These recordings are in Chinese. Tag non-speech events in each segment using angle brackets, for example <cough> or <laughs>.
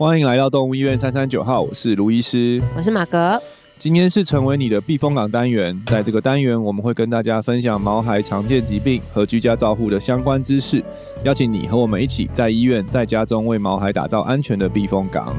欢迎来到动物医院三三九号，我是卢医师，我是马格。今天是成为你的避风港单元，在这个单元我们会跟大家分享毛孩常见疾病和居家照护的相关知识，邀请你和我们一起在医院、在家中为毛孩打造安全的避风港。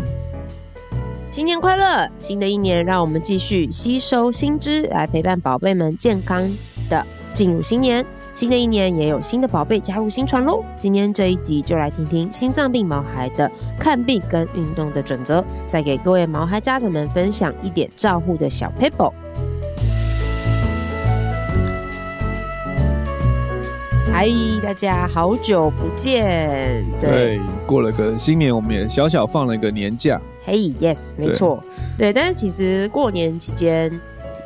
新年快乐！新的一年，让我们继续吸收新知，来陪伴宝贝们健康的进入新年。新的一年也有新的宝贝加入新船喽！今天这一集就来听听心脏病毛孩的看病跟运动的准则，再给各位毛孩家长们分享一点照护的小撇步。嗨，大家好久不见！对，对，过了个新年，我们也小小放了一个年假。嘿，yes，没错，对，但是其实过年期间。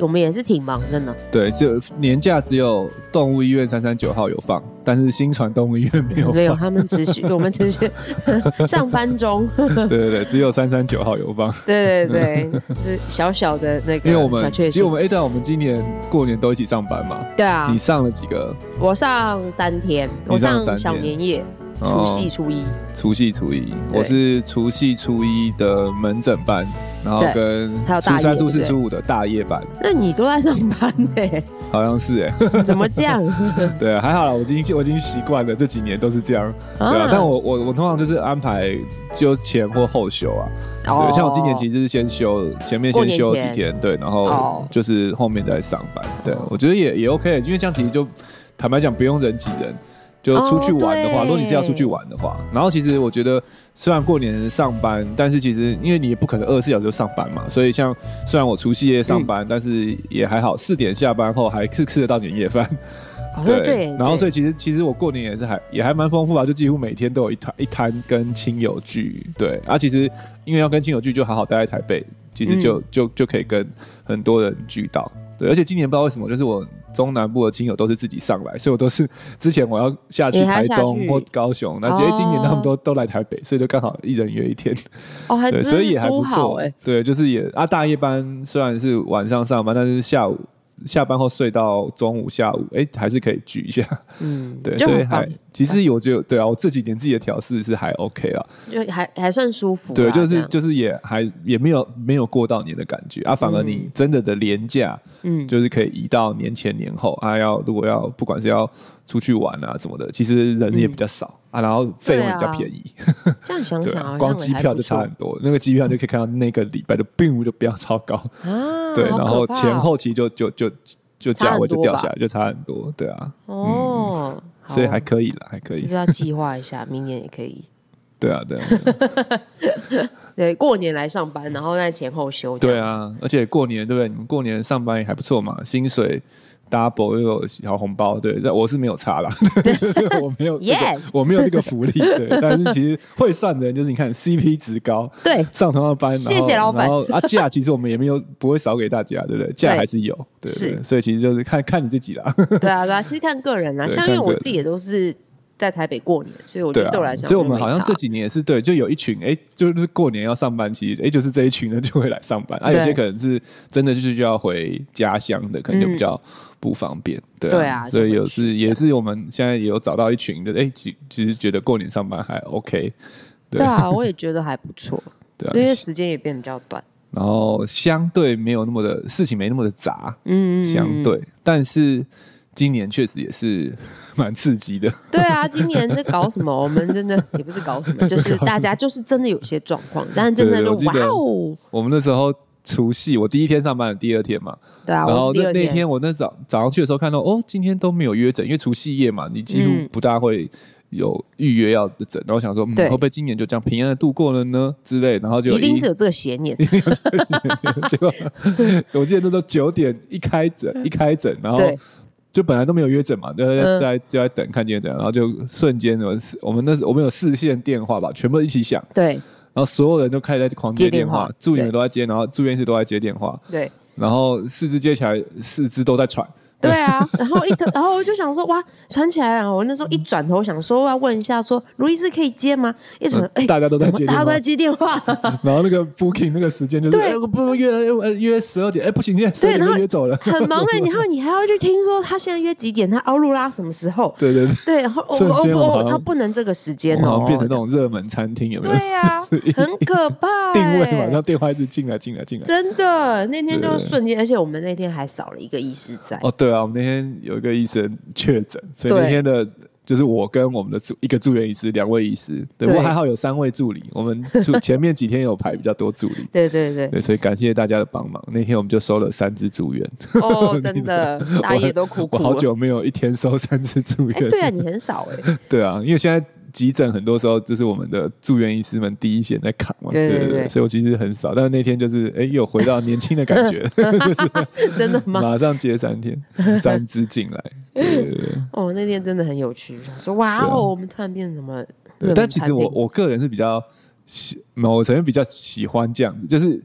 我们也是挺忙的呢。对，就年假只有动物医院三三九号有放，但是新传动物医院没有放。没有，他们持续，<laughs> 我们持续 <laughs> 上班中。<laughs> 对对对，只有三三九号有放。对对对，是小小的那个。因为我们其实我们 A 段我们今年过年都一起上班嘛。对啊。你上了几个？我上三天，我上小年夜。除夕初一，除夕初一，我是除夕初一的门诊班，然后跟初三、初四、初五的大夜班。那你都在上班呢？<laughs> 好像是哎，<laughs> 怎么这样？<laughs> 对啊，还好啦，我已经我已经习惯了，这几年都是这样。对啊，但我我我通常就是安排就前或后休啊。对，像我今年其实是先休，前面先休几天，对，然后就是后面再上班。对，我觉得也也 OK，因为这样其实就坦白讲不用人挤人。就出去玩的话，如果你是要出去玩的话，然后其实我觉得，虽然过年上班，但是其实因为你也不可能二十四小时就上班嘛，所以像虽然我除夕夜上班，但是也还好，四点下班后还是吃得到年夜饭。对，然后所以其实其实我过年也是还也还蛮丰富啊，就几乎每天都有一摊一摊跟亲友聚。对，啊，其实因为要跟亲友聚，就好好待在台北，其实就就就可以跟很多人聚到。对，而且今年不知道为什么，就是我中南部的亲友都是自己上来，所以我都是之前我要下去台中或高雄，那直接今年他们都、哦、都来台北，所以就刚好一人约一天。哦，还真所以也还不错哎、欸。对，就是也啊，大夜班虽然是晚上上班，但是下午。下班后睡到中午、下午，哎、欸，还是可以聚一下。嗯，<laughs> 对，所以还其实我就对啊，我这几年自己的调试是还 OK 啊，就还还算舒服。对，就是就是也还也没有没有过到年的感觉啊，反而你真的的廉价，嗯，就是可以移到年前年后啊，要如果要不管是要。出去玩啊什么的，其实人也比较少、嗯、啊，然后费用也比较便宜。啊、<laughs> 这样想想、啊，光机票就差很多。那个机票就可以看到那个礼拜的病毒就比较超高啊，<laughs> 对，然后前后期就就就就价位就掉下来，就差很多，对啊。哦、嗯，所以还可以了，还可以。是不是要计划一下，明年也可以。<laughs> 对啊，对啊。对，过年来上班，然后在前后休。对啊，而且过年对不对？你们过年上班也还不错嘛，薪水。Double 又有小红包，对，这我是没有差啦，<laughs> 我没有、这个，Yes，我没有这个福利，对。但是其实会算的人就是你看 CP 值高，<laughs> 对，上同样的班，谢谢老板。然后啊价其实我们也没有不会少给大家，对不对？价还是有，对，是，所以其实就是看看你自己啦。对啊，对啊，其实看个人 <laughs> 啦，像因为我自己也都是。在台北过年，所以我觉得对我来讲，所以我们好像这几年也是对，就有一群哎、欸，就是过年要上班，其实哎、欸，就是这一群人就会来上班，啊，有些可能是真的就是就要回家乡的，可能就比较不方便，嗯、对啊，对啊，所以有是也是我们现在也有找到一群的，哎、欸，其其实觉得过年上班还 OK，对，对啊，我也觉得还不错，<laughs> 对啊，因为时间也变比较短，然后相对没有那么的事情没那么的杂，嗯，相对，但是。今年确实也是 <laughs> 蛮刺激的。对啊，今年在搞什么？我们真的 <laughs> 也不是搞什么，就是大家就是真的有些状况，但是真的就哇哦！我们那时候除夕，我第一天上班的第二天嘛，对啊，然后那那天我那早早上去的时候看到，哦，今天都没有约诊，因为除夕夜嘛，你几乎不大会有预约要的诊。然后我想说，嗯，会不会今年就这样平安的度过了呢？之类，然后就一定 <laughs> 是有这个邪念。结果我记得那时候九点一开诊，一开诊，然后。就本来都没有约诊嘛，就在在就在等看见诊，然后就瞬间我们我们那我们有四线电话吧，全部一起响，对，然后所有人都开始在狂接电话，助理们都在接，然后住院室都在接电话，对，然后四肢接起来，四肢都在喘，对啊，<laughs> 然后一然后我就想说哇，传起来了。我那时候一转头想说我要问一下说，卢医师可以接吗？一转哎，大家都在接，大家都在接电话。<laughs> 然后那个 booking 那个时间就是对，不约约十二点，哎不行，现在十二点约走了，很忙哎。<laughs> 然后你还要去听说他现在约几点？他奥路拉什么时候？对对对，对然后我我他不能这个时间哦，变成那种热门餐厅有没有？对呀，很可怕。定位马上电话一直进来进来进来，真的那天就瞬间，而且我们那天还少了一个医师在。哦，对啊，我们那天有一个医生确诊，所以那天的。就是我跟我们的住一个住院医师，两位医师，对，不过还好有三位助理。我们 <laughs> 前面几天有排比较多助理，对对对，对，所以感谢大家的帮忙。那天我们就收了三只住院，哦，<laughs> 真的，大家也都苦苦。我好久没有一天收三只住院，对啊，你很少哎。<laughs> 对啊，因为现在急诊很多时候就是我们的住院医师们第一线在扛嘛，对对对，所以我其实很少。但是那天就是哎，又回到年轻的感觉，<laughs> 真的吗？马上接三天，站姿进来。对对对，哦，那天真的很有趣。说哇哦，我们突然变成什么？但其实我我个人是比较喜，我曾经比较喜欢这样子，就是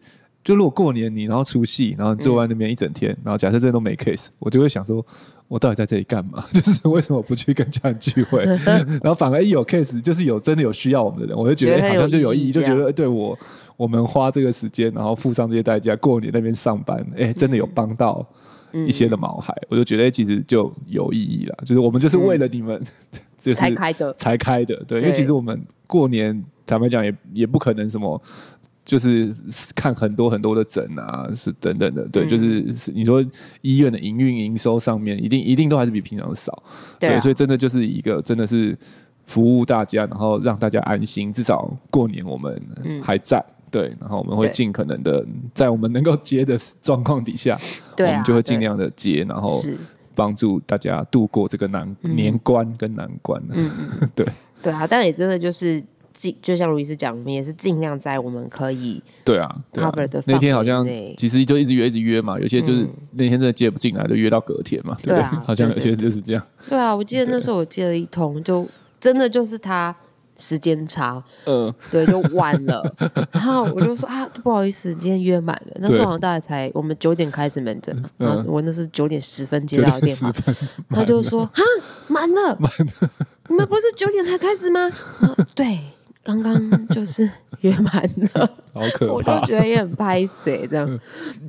就如果过年你然后除夕，然后你坐在那边一整天，然后假设这都没 case，我就会想说，我到底在这里干嘛？<laughs> 就是为什么不去跟家人聚会？<laughs> 然后反而一有 case，就是有真的有需要我们的人，我就觉得好像就有意义，就觉得对我我们花这个时间，然后付上这些代价，过年那边上班，哎，真的有帮到。一些的毛孩，我就觉得其实就有意义了。就是我们就是为了你们，<laughs> 就是才开的，才开的。对，因为其实我们过年坦白讲也也不可能什么，就是看很多很多的诊啊，是等等的。对，就是你说医院的营运营收上面，一定一定都还是比平常少。对，所以真的就是一个真的是服务大家，然后让大家安心，至少过年我们还在。对，然后我们会尽可能的在我们能够接的状况底下，我们就会尽量的接，然后帮助大家度过这个难年关跟难关。嗯嗯，<laughs> 对对啊，但也真的就是尽，就像卢医师讲，我们也是尽量在我们可以对啊 cover 的那天好像其实就一直约一直约嘛，有些就是那天真的接不进来，就约到隔天嘛，对啊，<laughs> 好像有些就是这样。对啊，我记得那时候我接了一通，就真的就是他。时间差，嗯，对，就晚了，然后我就说啊，不好意思，今天约满了。那时候好像大概才我们九点开始门诊嘛，然后我那是九点十分接到的电话，他就说啊，满了，满了，你们不是九点才开始吗？对，刚刚就是约满了，<laughs> 好可怕，我就觉得也很拍谁这样，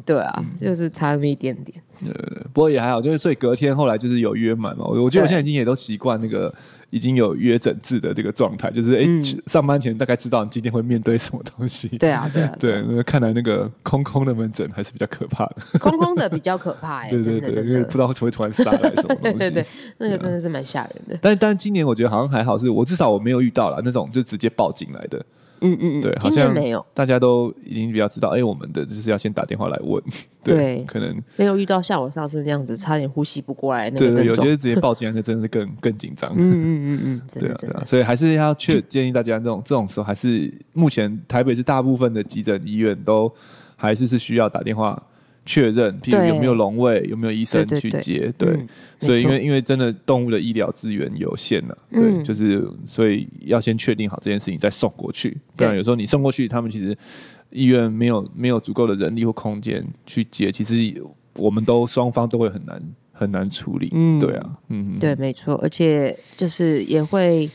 对啊，就是差那么一点点，呃，不过也还好，就是所以隔天后来就是有约满嘛，我我觉得我现在已经也都习惯那个。已经有约诊治的这个状态，就是哎，嗯、上班前大概知道你今天会面对什么东西。<laughs> 对啊，对啊，对。那看来那个空空的门诊还是比较可怕的。空空的比较可怕哎，<laughs> 对对对，因为不知道会不会突然杀来什么东西。<laughs> 对对对，那个真的是蛮吓人的。但但今年我觉得好像还好，是我至少我没有遇到了那种就直接报警来的。嗯嗯嗯，对，好像没有，大家都已经比较知道，哎，我们的就是要先打电话来问，<laughs> 对，可能没有遇到像我上次那样子，差点呼吸不过来那个。对对，有些直接报进来，那真的是更 <laughs> 更紧张。嗯嗯嗯嗯，对啊对啊，所以还是要确建议大家，这种这种时候，还是目前台北市大部分的急诊医院都还是是需要打电话。确认，譬如有没有笼位，有没有医生去接，对，所以因为因为真的动物的医疗资源有限了，对，就是所以要先确定好这件事情再送过去，不然有时候你送过去，他们其实医院没有没有足够的人力或空间去接，其实我们都双方都会很难很难处理，嗯，对啊，嗯，对，没错，而且就是也会。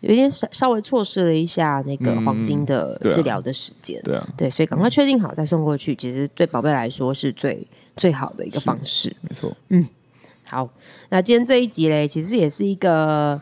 有点稍稍微错失了一下那个黄金的治疗的时间，对啊，对，所以赶快确定好再送过去，其实对宝贝来说是最最好的一个方式，没错。嗯，好，那今天这一集嘞，其实也是一个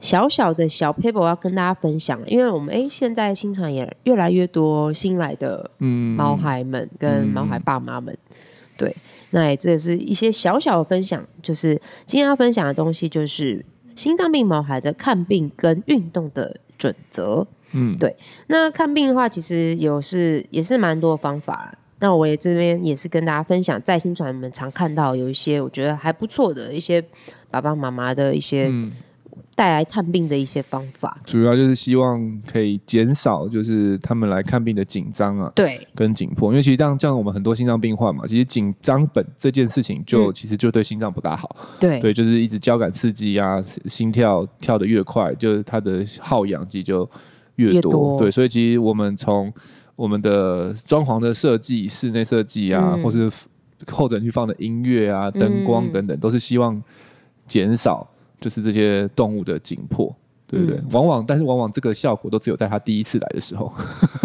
小小的小 paper 要跟大家分享，因为我们哎现在新传也越来越多新来的嗯。毛孩们跟毛孩爸妈们，嗯、对，那也这也是一些小小的分享，就是今天要分享的东西就是。心脏病毛孩的看病跟运动的准则，嗯，对。那看病的话，其实有是也是蛮多方法。那我也这边也是跟大家分享，在新传我们常看到有一些我觉得还不错的一些爸爸妈妈的一些。嗯带来看病的一些方法，主要就是希望可以减少就是他们来看病的紧张啊，对，跟紧迫，因为其实这样这样我们很多心脏病患嘛，其实紧张本这件事情就、嗯、其实就对心脏不大好，对。对，就是一直交感刺激啊，心跳跳得越快，就是它的耗氧剂就越多，越多。对，所以其实我们从我们的装潢的设计、室内设计啊，嗯、或是候诊区放的音乐啊、灯光等等，嗯、都是希望减少就是这些动物的紧迫。对不对？往往，但是往往这个效果都只有在他第一次来的时候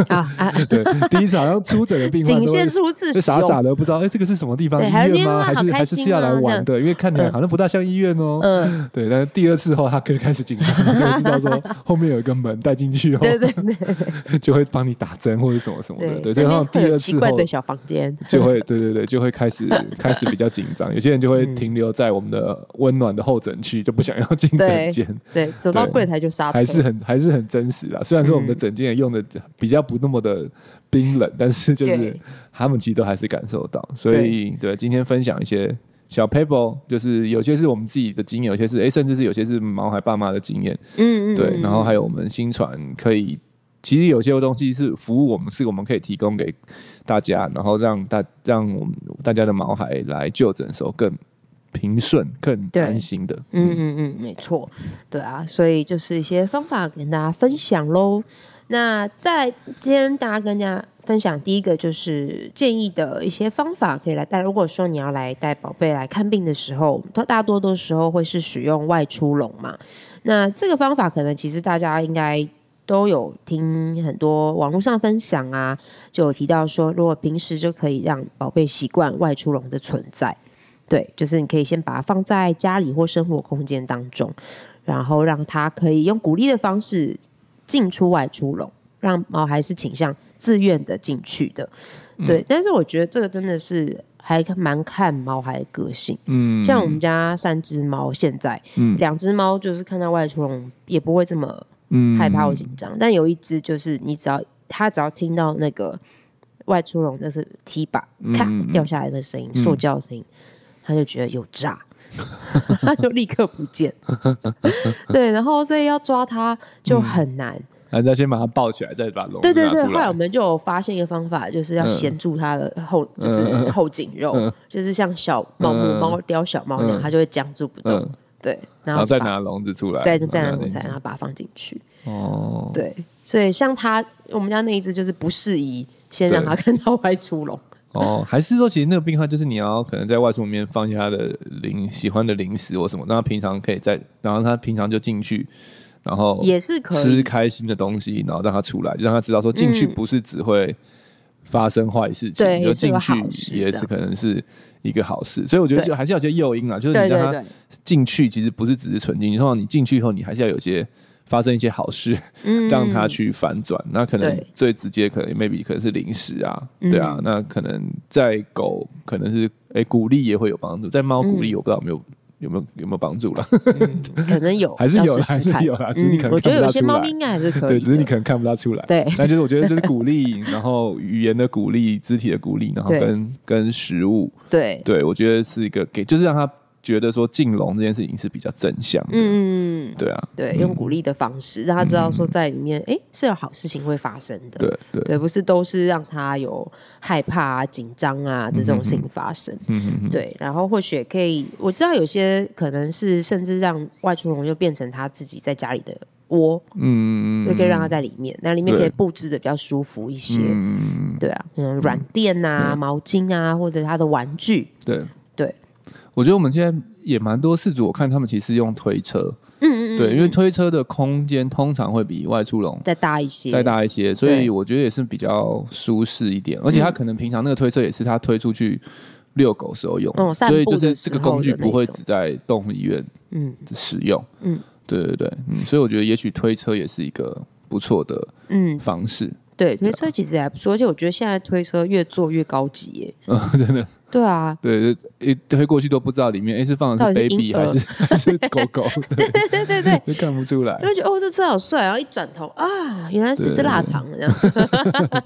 啊 <laughs> 啊！<laughs> 对，第一次好像出诊的病患仅限初次，傻傻的不知道，哎，这个是什么地方？医院吗？还是还是是要来玩的？因为看起来好像不大像医院哦。嗯，<laughs> 对。但是第二次后，他可以开始紧张，就会知道说后面有一个门带进去后，对对对，就会帮你打针或者什么什么的。对，然后第二次后，小房间就会对对对，就会开始开始比较紧张。有些人就会停留在我们的温暖的候诊区，就不想要进诊间。对，走到柜台就刹车，还是很还是很真实啊。虽然说我们的整件也用的比较不那么的冰冷，但是就是他们其实都还是感受到。所以对，今天分享一些小 paper，就是有些是我们自己的经验，有些是哎，甚至是有些是毛孩爸妈的经验。嗯嗯，对。然后还有我们新传可以，其实有些东西是服务我们，是我们可以提供给大家，然后让大让我们大家的毛孩来就诊的时候更。平顺更安心的，嗯嗯嗯，没错，对啊，所以就是一些方法跟大家分享喽。那在今天大家跟大家分享第一个就是建议的一些方法，可以来带。如果说你要来带宝贝来看病的时候，它大多的时候会是使用外出笼嘛。那这个方法可能其实大家应该都有听很多网络上分享啊，就有提到说，如果平时就可以让宝贝习惯外出笼的存在。对，就是你可以先把它放在家里或生活空间当中，然后让它可以用鼓励的方式进出外出笼，让毛孩是倾向自愿的进去的。对，嗯、但是我觉得这个真的是还蛮看毛孩的个性。嗯，像我们家三只猫，现在两只猫就是看到外出笼也不会这么害怕或紧张，嗯、但有一只就是你只要它只要听到那个外出笼那是踢把咔掉下来的声音，嗯、塑胶声音。他就觉得有诈，<laughs> 他就立刻不见。<laughs> 对，然后所以要抓他就很难。还是要先把他抱起来，再把笼。对对对，后来我们就有发现一个方法，就是要衔住他的后，就是后颈肉，就是像小猫母猫叼小猫那样，它就会僵住不动。对，然后再拿笼子出来，对，再拿笼子，然后把它放进去。哦，对，所以像他，我们家那一只就是不适宜先让它 <laughs> 看到外出笼。哦，还是说，其实那个病患就是你要可能在外出里面放下他的零喜欢的零食或什么，让他平常可以在，然后他平常就进去，然后也是可以吃开心的东西，然后让他出来，就让他知道说进去不是只会发生坏事情，就进去也是可能是一个好事。所以我觉得就还是要有些诱因啊，就是你让他进去，其实不是只是纯进去，通常你进去以后，你还是要有些。发生一些好事，嗯、让他去反转。那可能最直接，可能 maybe 可能是零食啊，对，对啊。那可能在狗，可能是哎、欸、鼓励也会有帮助。在猫鼓励，我不知道有没有有没有有没有帮助了、嗯。可能有，<laughs> 还是有，还是有啦。只是你可能。我觉得有些猫咪应该还是可以。对，只是你可能看不到出来。对，<laughs> 那就是我觉得就是鼓励，<laughs> 然后语言的鼓励，肢体的鼓励，然后跟跟食物。对，对我觉得是一个给，就是让他。觉得说进笼这件事情是比较正向的，嗯，对啊，对，用鼓励的方式让他知道说在里面，哎，是有好事情会发生的，对对。对，不是都是让他有害怕啊、紧张啊的这种事情发生，嗯嗯对，然后或许也可以，我知道有些可能是甚至让外出笼就变成他自己在家里的窝，嗯，就可以让他在里面，那里面可以布置的比较舒服一些，嗯，对啊，嗯，软垫啊、毛巾啊，或者他的玩具，对。我觉得我们现在也蛮多事主，我看他们其实用推车，嗯嗯嗯，对，因为推车的空间通常会比外出笼再大一些，再大一些，所以我觉得也是比较舒适一点。而且他可能平常那个推车也是他推出去遛狗时候用，所以就是这个工具不会只在动物医院嗯。使用，嗯，对对对，嗯，所以我觉得也许推车也是一个不错的嗯。方式。对，推车其实也还不错，而且我觉得现在推车越做越高级耶，嗯，<laughs> 真的。对啊，对，一推过去都不知道里面，哎，是放的是 baby 还是 <laughs> 还是狗狗？<laughs> 对对对对，就看不出来。就觉得哦，这车好帅，然后一转头啊，原来是这腊肠这样。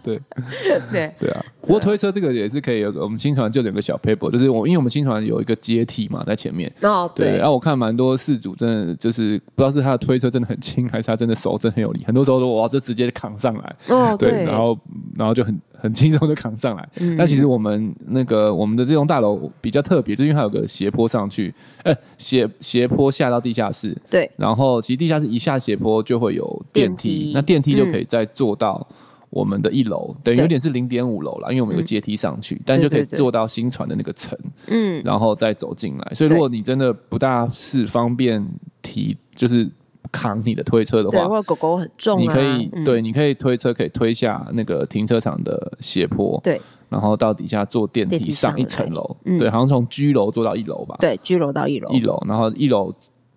对 <laughs> 对对啊，不过推车这个也是可以有个，我们心传就有个小 paper，就是我因为我们心传有一个阶梯嘛，在前面。哦，对。然后我看蛮多事主真的就是不知道是他的推车真的很轻，还是他真的手真的很有力，很多时候说哇，这直接扛上来。哦，对。然后然后就很。很轻松就扛上来，但其实我们那个我们的这栋大楼比较特别，就是因为它有个斜坡上去，呃，斜斜坡下到地下室，对，然后其实地下室一下斜坡就会有电梯，那电梯就可以再坐到我们的一楼，等于有点是零点五楼了，因为我们有阶梯上去，嗯、但就可以坐到新船的那个层，嗯，然后再走进来。所以如果你真的不大是方便提，就是扛你的推车的话，或者狗狗很重、啊，你可以、嗯、对，你可以推车可以推下那个停车场的斜坡，对，然后到底下坐电梯上一层楼，对，好像从居楼坐到一楼吧，对，居楼到一楼，一楼，然后一楼。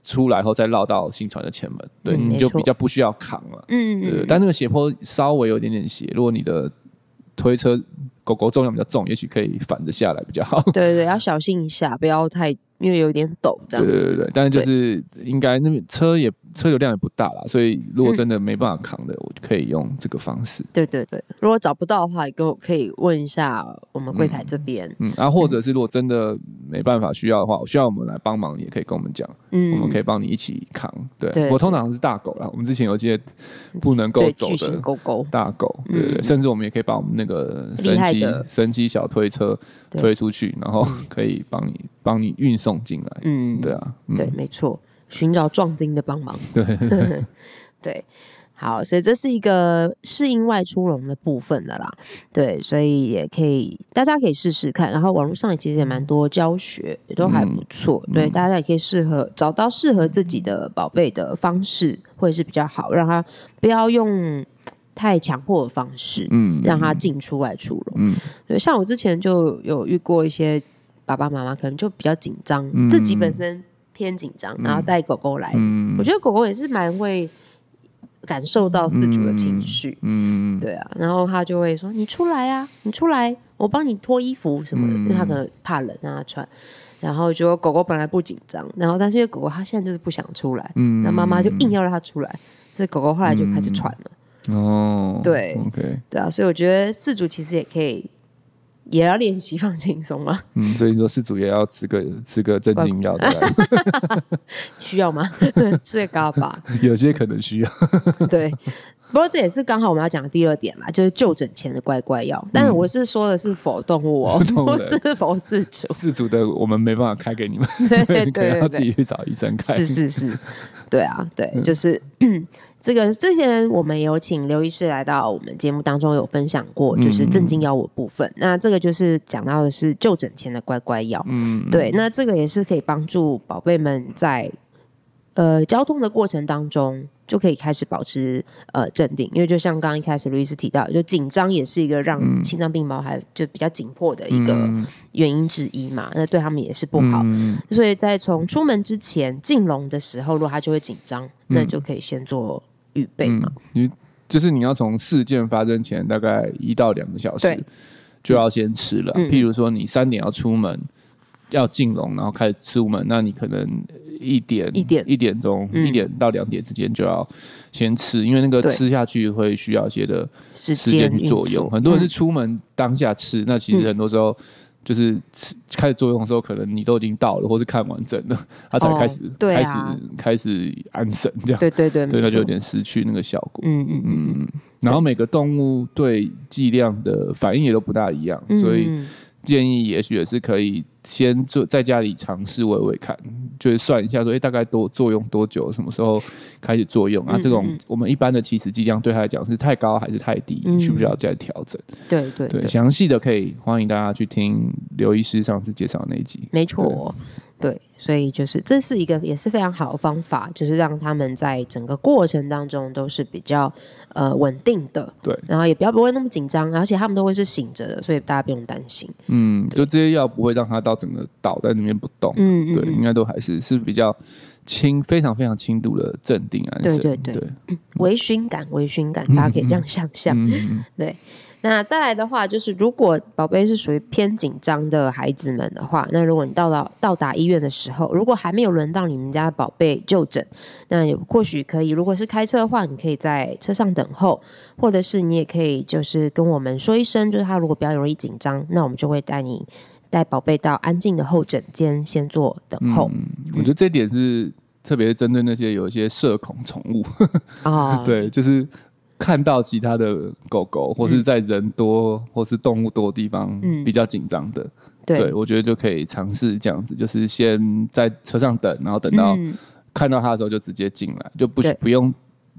出来后再绕到新船的前门，对，嗯、你就比较不需要扛了。嗯但那个斜坡稍微有点点斜，如果你的推车狗狗重量比较重，也许可以反着下来比较好。对对对，要小心一下，不要太。因为有点陡，这样子。对对对，但是就是应该那边车也车流量也不大啦，所以如果真的没办法扛的，嗯、我就可以用这个方式。对对对，如果找不到的话，跟我可以问一下我们柜台这边。嗯，啊、或者是如果真的没办法需要的话，我需要我们来帮忙，也可以跟我们讲。嗯，我们可以帮你一起扛。对，對我通常是大狗啦，我们之前有些不能够走的狗狗，大狗，对对，对、嗯、甚至我们也可以把我们那个神奇神奇小推车推出去，然后可以帮你帮你运送。进来，嗯，对啊，嗯、对，没错，寻找壮丁的帮忙，对，<laughs> 对，好，所以这是一个适应外出笼的部分的啦，对，所以也可以，大家可以试试看，然后网络上也其实也蛮多教学，也都还不错，嗯、对，大家也可以适合找到适合自己的宝贝的方式，会是比较好，让他不要用太强迫的方式，嗯，让他进出外出笼，嗯，对，像我之前就有遇过一些。爸爸妈妈可能就比较紧张，嗯、自己本身偏紧张，然后带狗狗来，嗯、我觉得狗狗也是蛮会感受到饲主的情绪，嗯，对啊，然后他就会说：“你出来啊，你出来，我帮你脱衣服什么的，嗯、因为他可能怕冷，让他穿。”然后就狗狗本来不紧张，然后但是因为狗狗它现在就是不想出来，嗯，那妈妈就硬要让它出来，所以狗狗后来就开始喘了。嗯、哦，对，OK，对啊，所以我觉得饲主其实也可以。也要练习放轻松啊。嗯，所以说事主也要吃个吃个镇静药的。<laughs> 需要吗？是个嘎巴。<laughs> 有些可能需要。<laughs> 对，不过这也是刚好我们要讲的第二点嘛，就是就诊前的乖乖药。但是我是说的是否动物哦，<laughs> 不是否饲主。饲主的我们没办法开给你们，<laughs> 对 <laughs> 对对，要自己去找医生开。是是是，对啊，对，就是。<clears throat> 这个之前我们有请刘医师来到我们节目当中有分享过，就是镇静药物部分。嗯、那这个就是讲到的是就诊前的乖乖药，嗯，对。那这个也是可以帮助宝贝们在呃交通的过程当中就可以开始保持呃镇定，因为就像刚刚一开始刘医师提到，就紧张也是一个让心脏病猫还就比较紧迫的一个原因之一嘛，那对他们也是不好。嗯、所以在从出门之前进笼的时候，如果他就会紧张，那就可以先做。预备嘛，你就是你要从事件发生前大概一到两个小时，就要先吃了。譬如说，你三点要出门，要进笼，然后开始出门，那你可能一点一点一点钟一点到两点之间就要先吃，因为那个吃下去会需要一些的时间去作用。很多人是出门当下吃，那其实很多时候。就是开始作用的时候，可能你都已经到了，或是看完整了，它才开始开始开始安神这样。对对对，所以它就有点失去那个效果。嗯嗯嗯。然后每个动物对剂量的反应也都不大一样，所以建议也许也是可以。先做在家里尝试喂喂看，就是算一下说，哎、欸，大概多作用多久，什么时候开始作用啊？这种我们一般的起始剂量对他来讲是太高还是太低？嗯、需不需要再调整？对对对，详细的可以欢迎大家去听刘医师上次介绍的那一集。没错。对，所以就是这是一个也是非常好的方法，就是让他们在整个过程当中都是比较呃稳定的，对，然后也不要不会那么紧张，而且他们都会是醒着的，所以大家不用担心。嗯，就这些药不会让他到整个倒在里面不动，嗯嗯，对，应该都还是是比较轻，非常非常轻度的镇定安神，对对对，对微醺感，微醺感，大家可以这样想象，对。那再来的话，就是如果宝贝是属于偏紧张的孩子们的话，那如果你到了到达医院的时候，如果还没有轮到你们家的宝贝就诊，那或许可以，如果是开车的话，你可以在车上等候，或者是你也可以就是跟我们说一声，就是他如果比较容易紧张，那我们就会带你带宝贝到安静的候诊间先做等候。嗯，我觉得这点是特别针对那些有一些社恐宠物啊，哦、<laughs> 对，就是。看到其他的狗狗，或是在人多、嗯、或是动物多的地方比较紧张的，嗯、对，对我觉得就可以尝试这样子，就是先在车上等，然后等到看到它的时候就直接进来，就不不用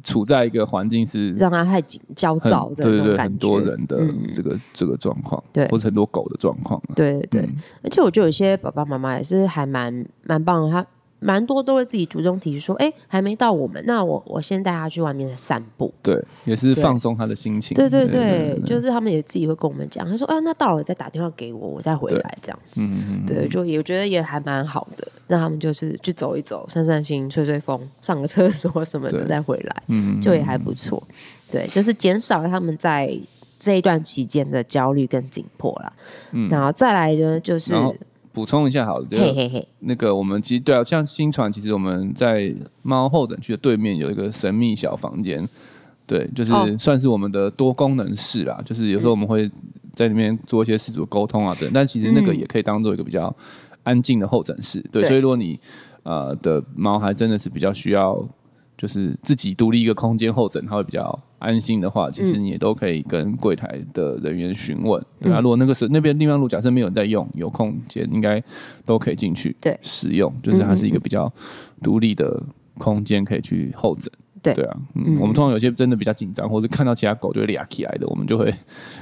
处在一个环境是让它太紧焦躁的，对对对，很多人的这个、嗯、这个状况，对，或者很多狗的状况，对对对、嗯，而且我觉得有些爸爸妈妈也是还蛮蛮棒的，他。蛮多都会自己主动提出说，哎、欸，还没到我们，那我我先带他去外面散步，对，也是放松他的心情。对对对，对，对，对，对，就是他们也自己会跟我们讲，他说，啊，那到了再打电话给我，我再回来这样子。嗯嗯对，就也觉得也还蛮好的，让他们就是去走一走、散散心、吹吹风、上个厕所什么的再回来，嗯，就也还不错。对，就是减少他们在这一段期间的焦虑跟紧迫啦。嗯，然后再来呢，就是。补充一下，好了，这个那个我们其实对啊，像新传，其实我们在猫候诊区的对面有一个神秘小房间，对，就是算是我们的多功能室啦。就是有时候我们会在里面做一些事主沟通啊等，但其实那个也可以当做一个比较安静的候诊室。对，所以如果你呃的猫还真的是比较需要。就是自己独立一个空间候诊，它会比较安心的话，其实你也都可以跟柜台的人员询问，嗯、对啊。如果那个是那边地方如果假设没有人在用，有空间应该都可以进去对。使用，就是它是一个比较独立的空间，可以去候诊。对。对啊，嗯，我们通常有些真的比较紧张，或者看到其他狗就会俩起来的，我们就会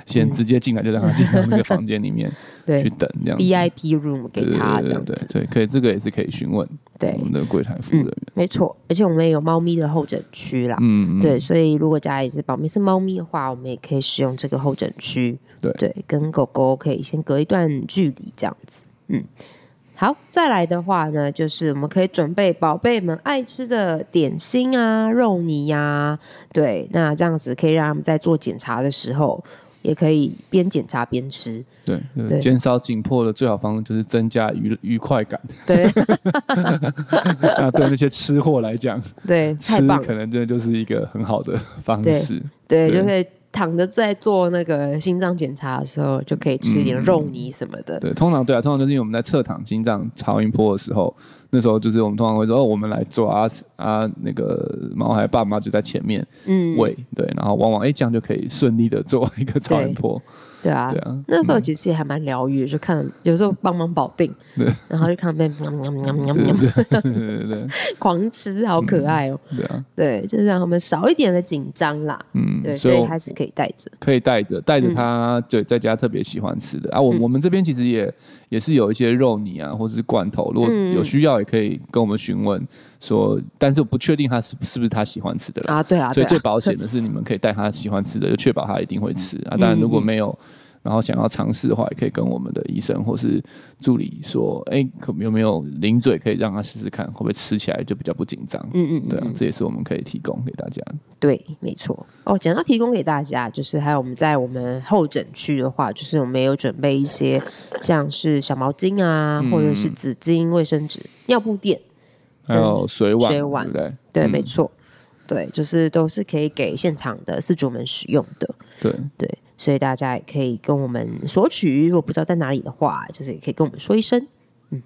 先直接进来，就让它进到那个房间里面 <laughs> 去等这样。VIP room 给他这样子，对，对，对，对，可以，这个也是可以询问对。我们的柜台服务人员。嗯、没错，而且我们也有猫咪的候诊区啦，嗯，对，所以如果家里是宝贝是猫咪的话，我们也可以使用这个候诊区，对。对，跟狗狗可以先隔一段距离这样子，嗯。好，再来的话呢，就是我们可以准备宝贝们爱吃的点心啊、肉泥呀、啊，对，那这样子可以让他们在做检查的时候，也可以边检查边吃。对，减少紧迫的最好方式就是增加愉愉快感。对，那 <laughs> 对那些吃货来讲，对，吃可能这就是一个很好的方式。对，对，就可以。躺着在做那个心脏检查的时候，就可以吃一点肉泥什么的。嗯、对，通常对啊，通常就是因为我们在侧躺心脏超音波的时候，那时候就是我们通常会说，哦，我们来抓啊啊，那个毛孩爸妈就在前面喂、嗯，对，然后往往哎、欸、这样就可以顺利的做完一个超音波。对啊，对啊，那时候其实也还蛮疗愈，就看有时候帮忙保定，<laughs> 对，然后就看被喵喵喵喵喵，对对对，<laughs> 狂吃，好可爱哦。对啊，对，就是让他们少一点的紧张啦。嗯，对，所以还是可以带着，可以带着，带着他，对，在家特别喜欢吃的。啊。我我们这边其实也也是有一些肉泥啊，或者是罐头，如果有需要也可以跟我们询问说，但是我不确定他是是不是他喜欢吃的啊。对啊，所以最保险的是你们可以带他喜欢吃的，就确保他一定会吃啊。当然如果没有。然后想要尝试的话，也可以跟我们的医生或是助理说，哎，可有没有零嘴可以让他试试看，会不会吃起来就比较不紧张？嗯嗯，对啊，这也是我们可以提供给大家。对，没错。哦，讲到提供给大家，就是还有我们在我们候诊区的话，就是我们也有准备一些像是小毛巾啊，或者是纸巾、卫生纸、尿布垫，还有水碗，水碗，对对，没错，对，就是都是可以给现场的饲主们使用的。对对。所以大家也可以跟我们索取，如果不知道在哪里的话，就是也可以跟我们说一声。嗯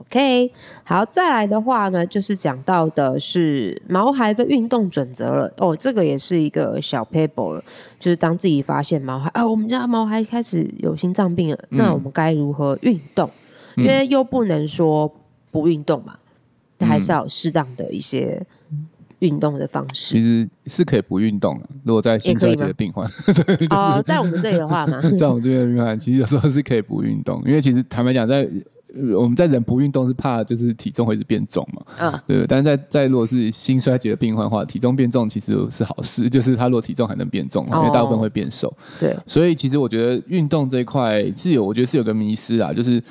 ，OK，好，再来的话呢，就是讲到的是毛孩的运动准则了。哦，这个也是一个小 paper 了，就是当自己发现毛孩啊，我们家毛孩开始有心脏病了，嗯，那我们该如何运动？因为又不能说不运动嘛，但还是要有适当的一些。运动的方式其实是可以不运动的。如果在心衰竭的病患，<laughs> 对，就是、哦，在我们这里的话嘛，<laughs> 在我们这边的病患，其实有时候是可以不运动，因为其实坦白讲，在我们在人不运动是怕就是体重会一直变重嘛，嗯，对。但是在在如果是心衰竭的病患的话，体重变重其实是好事，就是他如果体重还能变重，因为大部分会变瘦。对、哦，所以其实我觉得运动这一块是有，我觉得是有个迷失啊，就是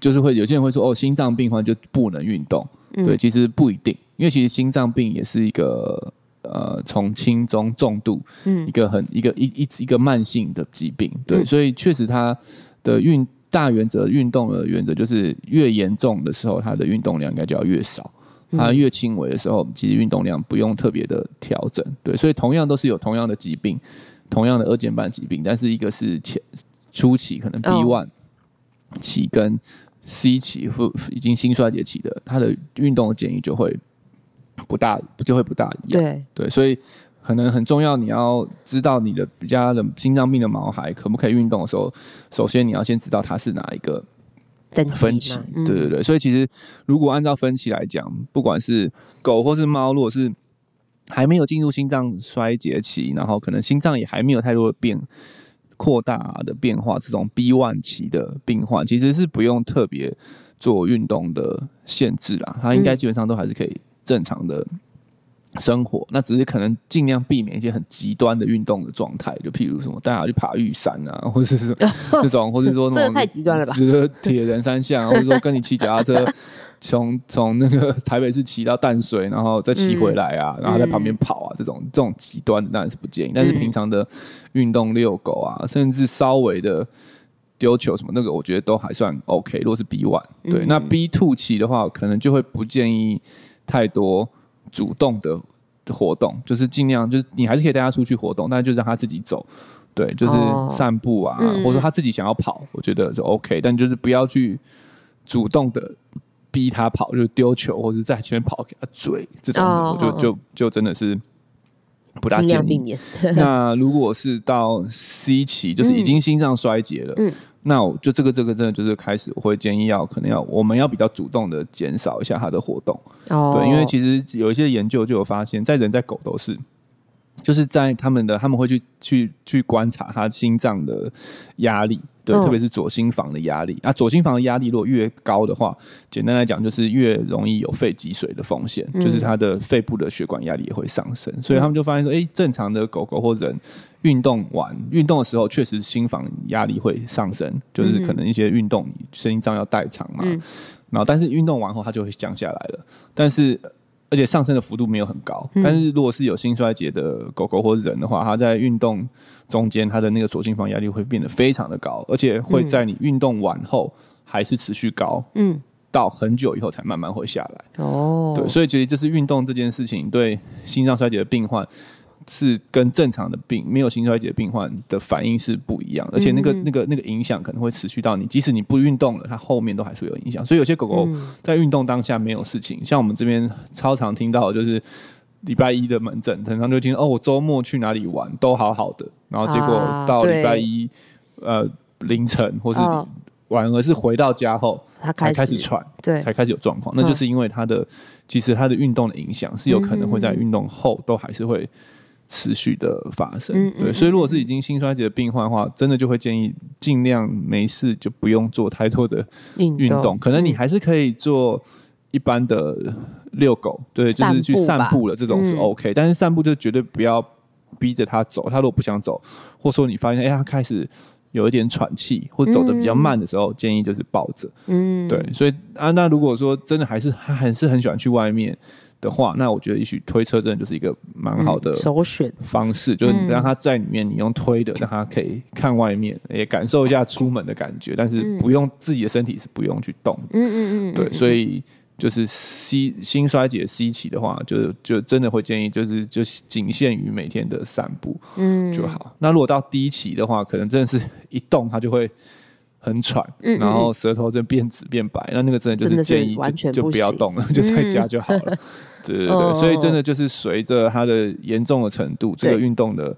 就是会有些人会说，哦，心脏病患就不能运动，对，其实不一定。因为其实心脏病也是一个呃从轻中重度，嗯，一个很一个一一一个慢性的疾病，对，嗯、所以确实它的运大原则运动的原则就是越严重的时候，它的运动量应该就要越少，它越轻微的时候，其实运动量不用特别的调整，对，所以同样都是有同样的疾病，同样的二尖瓣疾病，但是一个是前初期可能 B one 期跟 C 期或已经心衰竭期的，它的运动的建议就会。不大就会不大一样，对对，所以可能很重要。你要知道你的比较的心脏病的毛孩可不可以运动的时候，首先你要先知道他是哪一个分期。对对对，所以其实如果按照分期来讲，不管是狗或是猫，如果是还没有进入心脏衰竭期，然后可能心脏也还没有太多的变扩大的变化，这种 B1 期的病患其实是不用特别做运动的限制啦，他应该基本上都还是可以正常的生活，嗯、那只是可能尽量避免一些很极端的运动的状态，就譬如什么带他去爬玉山啊，<laughs> 或者是 <laughs> 这种，或者说那种太极端了吧，铁人三项，或者说跟你骑脚踏车。从从那个台北市骑到淡水，然后再骑回来啊，嗯、然后在旁边跑啊，这种这种极端的当然是不建议。但是平常的运动遛狗啊，甚至稍微的丢球什么那个，我觉得都还算 OK。如果是 B one，对，嗯、那 B two 期的话，可能就会不建议太多主动的活动，就是尽量就是你还是可以带他出去活动，但是就让他自己走，对，就是散步啊，哦、或者说他自己想要跑，我觉得是 OK，但就是不要去主动的。逼他跑，就丢球，或者在前面跑给他追，这种我就就就真的是不大建议。<laughs> 那如果是到 C 期，就是已经心脏衰竭了，嗯，那我就这个这个真的就是开始，我会建议要可能要我们要比较主动的减少一下他的活动，哦，对，因为其实有一些研究就有发现，在人在狗都是。就是在他们的他们会去去去观察他心脏的压力，对，特别是左心房的压力啊。左心房的压力如果越高的话，简单来讲就是越容易有肺积水的风险，就是它的肺部的血管压力也会上升。所以他们就发现说，哎，正常的狗狗或人运动完运动的时候，确实心房压力会上升，就是可能一些运动心脏要代偿嘛。然后但是运动完后它就会降下来了，但是。而且上升的幅度没有很高，但是如果是有心衰竭的狗狗或人的话，它在运动中间，它的那个左心房压力会变得非常的高，而且会在你运动完后还是持续高，嗯，到很久以后才慢慢会下来。哦，对，所以其实就是运动这件事情对心脏衰竭的病患。是跟正常的病没有心衰竭病患的反应是不一样的，而且那个那个那个影响可能会持续到你，即使你不运动了，它后面都还是会有影响。所以有些狗狗在运动当下没有事情，像我们这边超常听到的就是礼拜一的门诊，常常就听哦，我周末去哪里玩都好好的，然后结果到礼拜一呃凌晨或是晚而是回到家后，才开始喘，对，才开始有状况，那就是因为它的其实它的运动的影响是有可能会在运动后都还是会。持续的发生，嗯嗯、对，所以如果是已经心衰竭的病患的话，真的就会建议尽量没事就不用做太多的运动，可能你还是可以做一般的遛狗，对，就是去散步了，这种是 OK，、嗯、但是散步就绝对不要逼着他走，他如果不想走，或者说你发现哎、欸、他开始有一点喘气或走的比较慢的时候，嗯、建议就是抱着，嗯，对，所以啊，那如果说真的还是他还是很喜欢去外面。的话，那我觉得也许推车真的就是一个蛮好的首选。方式，就是让他在里面，你用推的，让他可以看外面，也感受一下出门的感觉，但是不用自己的身体是不用去动。嗯嗯嗯，对，所以就是 C 心衰竭 C 期的话，就就真的会建议就是就仅限于每天的散步，嗯。就好。那如果到 D 期的话，可能真的是一动它就会很喘，然后舌头就变紫变白，那那个真的就是建议就就不要动了，就在家就好了。<laughs> 对对对，哦、所以真的就是随着它的严重的程度，这个运动的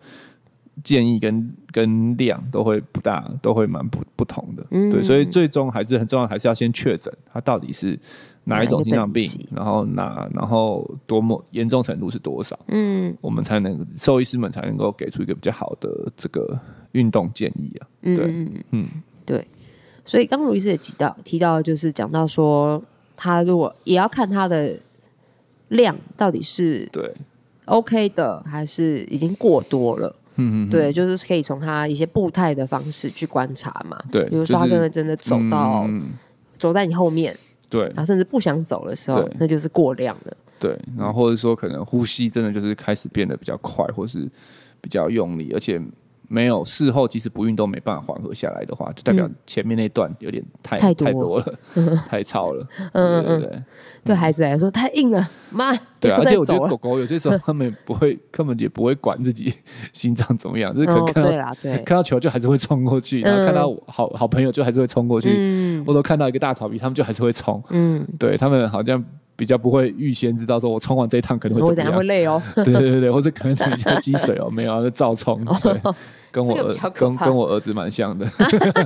建议跟跟量都会不大，都会蛮不不同的。嗯、对，所以最终还是很重要，还是要先确诊它到底是哪一种心脏病，然后哪然后多么严重程度是多少，嗯，我们才能兽医师们才能够给出一个比较好的这个运动建议啊。对，嗯，嗯。对，所以刚刚卢医师也提到提到，就是讲到说，他如果也要看他的。量到底是对 OK 的，还是已经过多了？嗯嗯，对，就是可以从他一些步态的方式去观察嘛。对，比如说他可能真的走到走在你后面，对，然后甚至不想走的时候，那就是过量了。对，然后或者说可能呼吸真的就是开始变得比较快，或是比较用力，而且。没有事后，即使不运动没办法缓和下来的话，就代表前面那段有点太太多。了，<laughs> 太糙了。嗯嗯对，对孩子来说太硬了，妈。对啊，而且我觉得狗狗有些时候 <laughs> 他们不会，根本也不会管自己心脏怎么样，就是可能看到看到球就还是会冲过去，然后看到好好朋友就还是会冲过去，嗯。或者看到一个大草皮，他们就还是会冲。嗯，对他们好像比较不会预先知道说我冲完这一趟可能会怎么样，我等下会累哦。<laughs> 对对对，或者可能等一下积水哦，没有，就照冲。<laughs> 对。跟我儿跟跟我儿子蛮像的，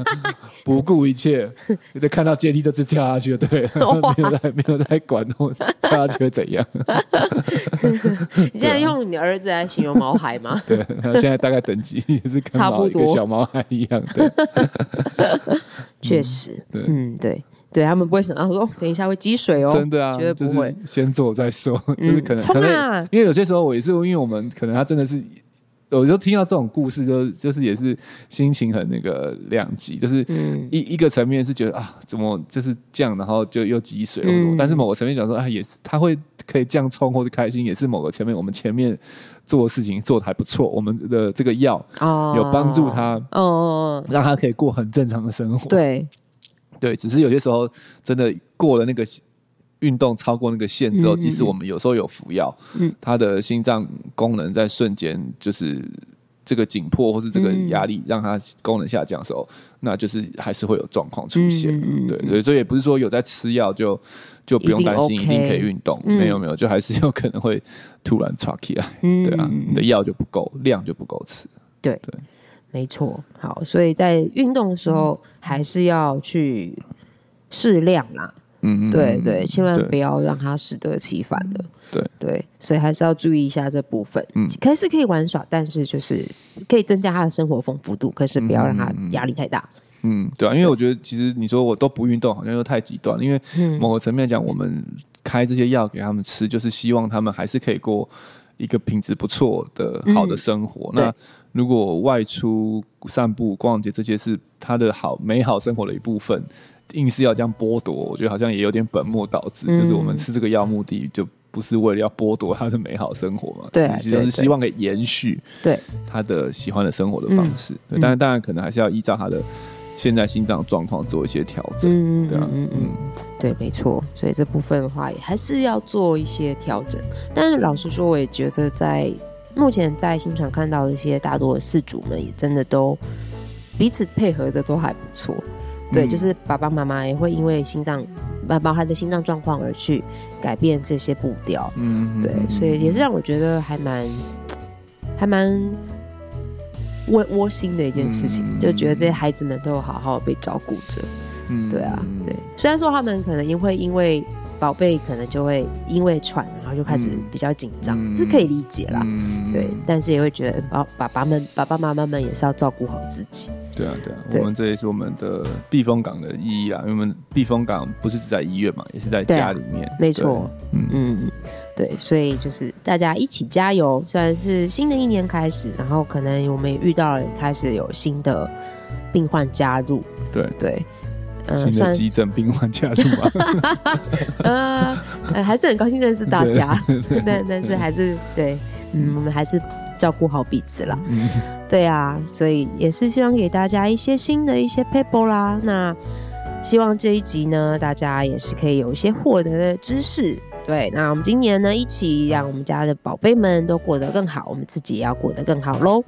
<laughs> 不顾一切，你就看到阶梯就直跳下去了，对，没有在没有在管我跳下去会怎样。你现在用你儿子来形容毛孩吗？对，他现在大概等级也是跟一个小毛孩一样，对。确实，嗯，对，对他们不会想到说等一下会积水哦，真的啊，绝对不会，先做再说，就是可能可能，因为有些时候我也是因为我们可能他真的是。我就听到这种故事，就就是也是心情很那个两极，就是一一个层面是觉得啊，怎么就是这样，然后就又积水或什么，但是某个层面讲说啊，也是他会可以这样冲或者开心，也是某个层面我们前面做的事情做的还不错，我们的这个药有帮助他哦，让他可以过很正常的生活。对对，只是有些时候真的过了那个。运动超过那个线之后，即使我们有时候有服药，嗯，他的心脏功能在瞬间就是这个紧迫或是这个压力让他功能下降的时候，那就是还是会有状况出现。对对，所以也不是说有在吃药就就不用担心一定可以运动，没有没有，就还是有可能会突然岔起来。对啊，你的药就不够，量就不够吃。对对，没错。好，所以在运动的时候还是要去适量啦。嗯，对对，千万不要让它适得其反的。对对，所以还是要注意一下这部分。嗯，可是可以玩耍，但是就是可以增加他的生活丰富度，可是不要让他压力太大。嗯，对啊，因为我觉得其实你说我都不运动，好像又太极端。因为某个层面讲，我们开这些药给他们吃，就是希望他们还是可以过一个品质不错的好的生活。那如果外出散步、逛街这些是他的好美好生活的一部分。硬是要这样剥夺，我觉得好像也有点本末倒置。嗯、就是我们吃这个药目的就不是为了要剥夺他的美好生活嘛？对，其实是希望可以延续对他的喜欢的生活的方式。对，但是当然可能还是要依照他的现在心脏状况做一些调整。嗯对啊，嗯嗯，对，没错。所以这部分的话，也还是要做一些调整。但是老实说，我也觉得在目前在新传看到的一些大多的事主们，也真的都彼此配合的都还不错。对，就是爸爸妈妈也会因为心脏，宝宝孩的心脏状况而去改变这些步调。嗯，对，所以也是让我觉得还蛮，还蛮窝窝心的一件事情，嗯、就觉得这些孩子们都有好好被照顾着。嗯，对啊，对，虽然说他们可能也会因为。宝贝可能就会因为喘，然后就开始比较紧张，嗯、是可以理解啦。嗯、对，但是也会觉得爸爸爸们、爸爸妈妈们也是要照顾好自己。对啊，对啊，对我们这也是我们的避风港的意义啊。因为我们避风港不是只在医院嘛，也是在家里面。没错，嗯嗯，对，所以就是大家一起加油。虽然是新的一年开始，然后可能我们也遇到了开始有新的病患加入。对对。嗯，新的急诊病患加入吗？<laughs> 呃，还是很高兴认识大家，<laughs> 但但是还是对，嗯，我们还是照顾好彼此啦。嗯，对啊，所以也是希望给大家一些新的一些 paper 啦。那希望这一集呢，大家也是可以有一些获得的知识。对，那我们今年呢，一起让我们家的宝贝们都过得更好，我们自己也要过得更好喽。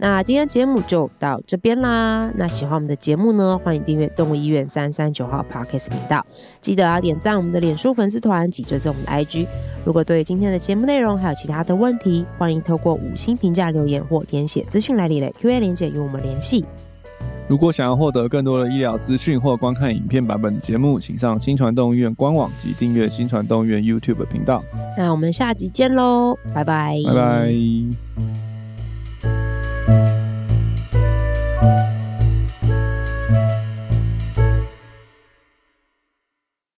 那今天节目就到这边啦。那喜欢我们的节目呢，欢迎订阅动物医院三三九号 Podcast 频道，记得要点赞我们的脸书粉丝团及追踪我们的 IG。如果对今天的节目内容还有其他的问题，欢迎透过五星评价留言或填写资讯来里的 Q&A 连结与我们联系。如果想要获得更多的医疗资讯或观看影片版本的节目，请上新传动物医院官网及订阅新传动物医院 YouTube 频道。那我们下集见喽，拜拜，拜拜。Thank you.